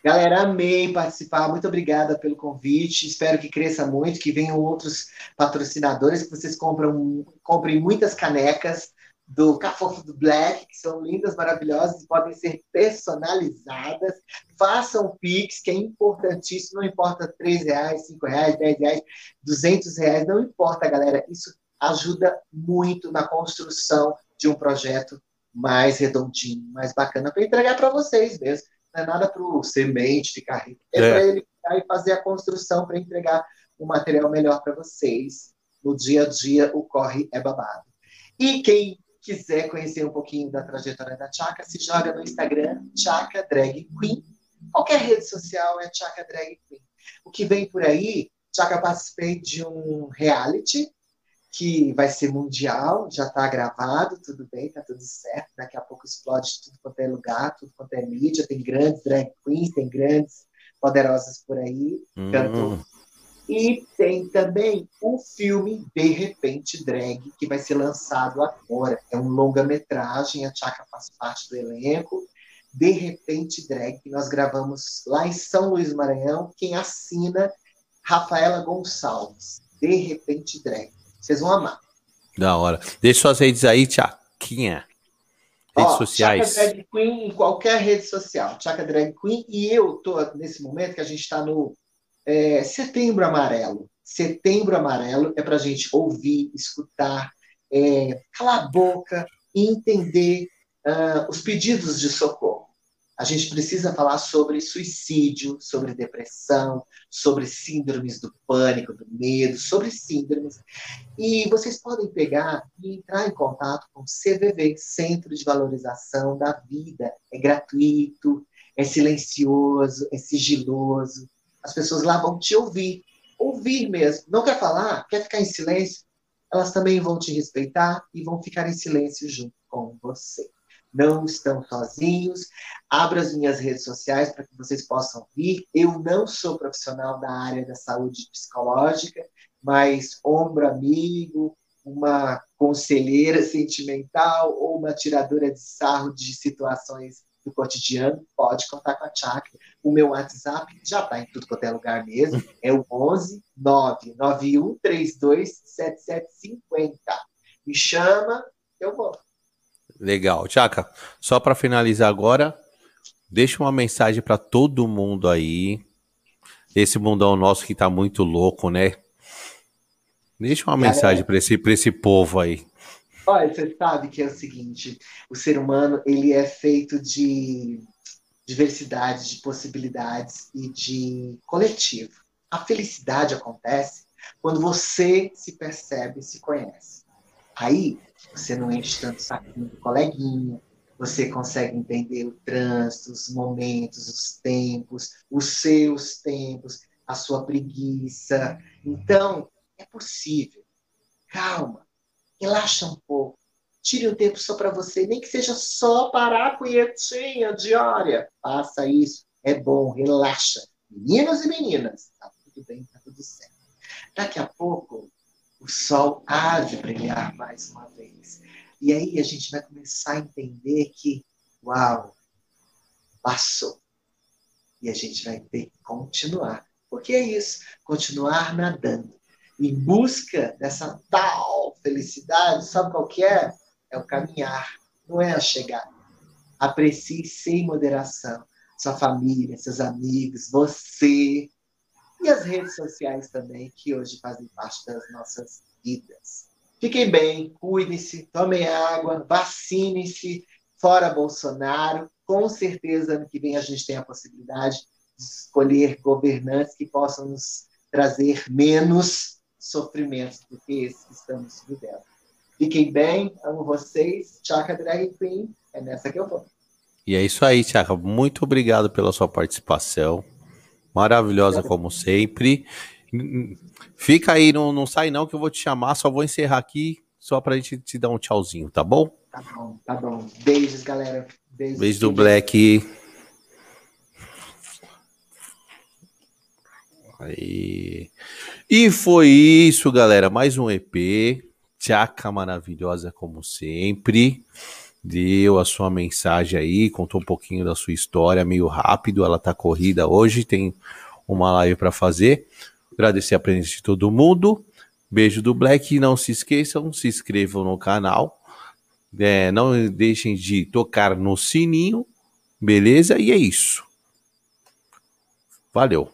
Galera, amei participar. Muito obrigada pelo convite. Espero que cresça muito, que venham outros patrocinadores, que vocês compram, comprem muitas canecas do Cafofo do Black, que são lindas, maravilhosas e podem ser personalizadas. Façam Pix, que é importantíssimo, não importa 3 reais, 5 reais, 10 reais, 200 reais, não importa, galera. Isso ajuda muito na construção de um projeto mais redondinho, mais bacana, para entregar para vocês mesmo. Não é nada para o semente ficar rico, é, é. para ele e fazer a construção para entregar um material melhor para vocês. No dia a dia, o corre é babado. E quem quiser conhecer um pouquinho da trajetória da Chaka, se joga no Instagram, Chaka Drag Queen. Qualquer rede social é Chaka Drag Queen. O que vem por aí, Chaka participei de um reality que vai ser mundial, já está gravado, tudo bem, tá tudo certo. Daqui a pouco explode tudo quanto é lugar, tudo quanto é mídia. Tem grandes drag queens, tem grandes poderosas por aí, hum. tanto e tem também o filme De Repente Drag, que vai ser lançado agora. É um longa-metragem, a Tchaka faz parte do elenco. De Repente Drag, que nós gravamos lá em São Luís Maranhão. Quem assina, Rafaela Gonçalves. De Repente Drag. Vocês vão amar. Da hora. Deixa suas redes aí, Tchaquinha. Redes Ó, sociais. Chaka Drag Queen em qualquer rede social. Chaka Drag Queen. E eu tô nesse momento que a gente está no é, Setembro Amarelo. Setembro Amarelo é para a gente ouvir, escutar, é, calar a boca e entender uh, os pedidos de socorro. A gente precisa falar sobre suicídio, sobre depressão, sobre síndromes do pânico, do medo, sobre síndromes. E vocês podem pegar e entrar em contato com o CVV, Centro de Valorização da Vida. É gratuito, é silencioso, é sigiloso. As pessoas lá vão te ouvir, ouvir mesmo. Não quer falar? Quer ficar em silêncio? Elas também vão te respeitar e vão ficar em silêncio junto com você não estão sozinhos. Abra as minhas redes sociais para que vocês possam vir. Eu não sou profissional da área da saúde psicológica, mas ombro amigo, uma conselheira sentimental ou uma tiradora de sarro de situações do cotidiano, pode contar com a Chakra. O meu WhatsApp já está em tudo quanto é lugar mesmo, é o 11 991 32 7750. Me chama, eu vou. Legal. Tchaka, só para finalizar agora, deixa uma mensagem para todo mundo aí. Esse mundão nosso que tá muito louco, né? Deixa uma mensagem para esse, esse povo aí. Olha, você sabe que é o seguinte, o ser humano, ele é feito de diversidade, de possibilidades e de coletivo. A felicidade acontece quando você se percebe, se conhece. Aí, você não enche tanto saquinho do coleguinha, você consegue entender o trânsito, os momentos, os tempos, os seus tempos, a sua preguiça. Então, é possível. Calma, relaxa um pouco. Tire um tempo só para você, nem que seja só parar a punhetinha diária. Faça isso, é bom, relaxa. Meninos e meninas, tá tudo bem, tá tudo certo. Daqui a pouco, o sol há de brilhar mais uma vez. E aí a gente vai começar a entender que, uau, passou. E a gente vai ter que continuar. Porque é isso, continuar nadando. Em busca dessa tal felicidade, sabe qual que é? É o caminhar, não é a chegada. Aprecie sem moderação sua família, seus amigos, você, e as redes sociais também, que hoje fazem parte das nossas vidas. Fiquem bem, cuidem-se, tomem água, vacinem-se, fora Bolsonaro. Com certeza, ano que vem a gente tem a possibilidade de escolher governantes que possam nos trazer menos sofrimentos do que esse que estamos vivendo. Fiquem bem, amo vocês. Tchaka Drag Queen, é nessa que eu vou. E é isso aí, Tchaka. Muito obrigado pela sua participação. Maravilhosa como sempre. Fica aí, não, não sai não que eu vou te chamar, só vou encerrar aqui só pra gente te dar um tchauzinho, tá bom? Tá bom, tá bom. Beijos, galera. Beijos. Beijo do Black. Aí. E foi isso, galera. Mais um EP. Tchaca maravilhosa, como sempre deu a sua mensagem aí, contou um pouquinho da sua história, meio rápido, ela tá corrida hoje, tem uma live para fazer. Agradecer a presença de todo mundo. Beijo do Black. Não se esqueçam, se inscrevam no canal. É, não deixem de tocar no sininho. Beleza? E é isso. Valeu.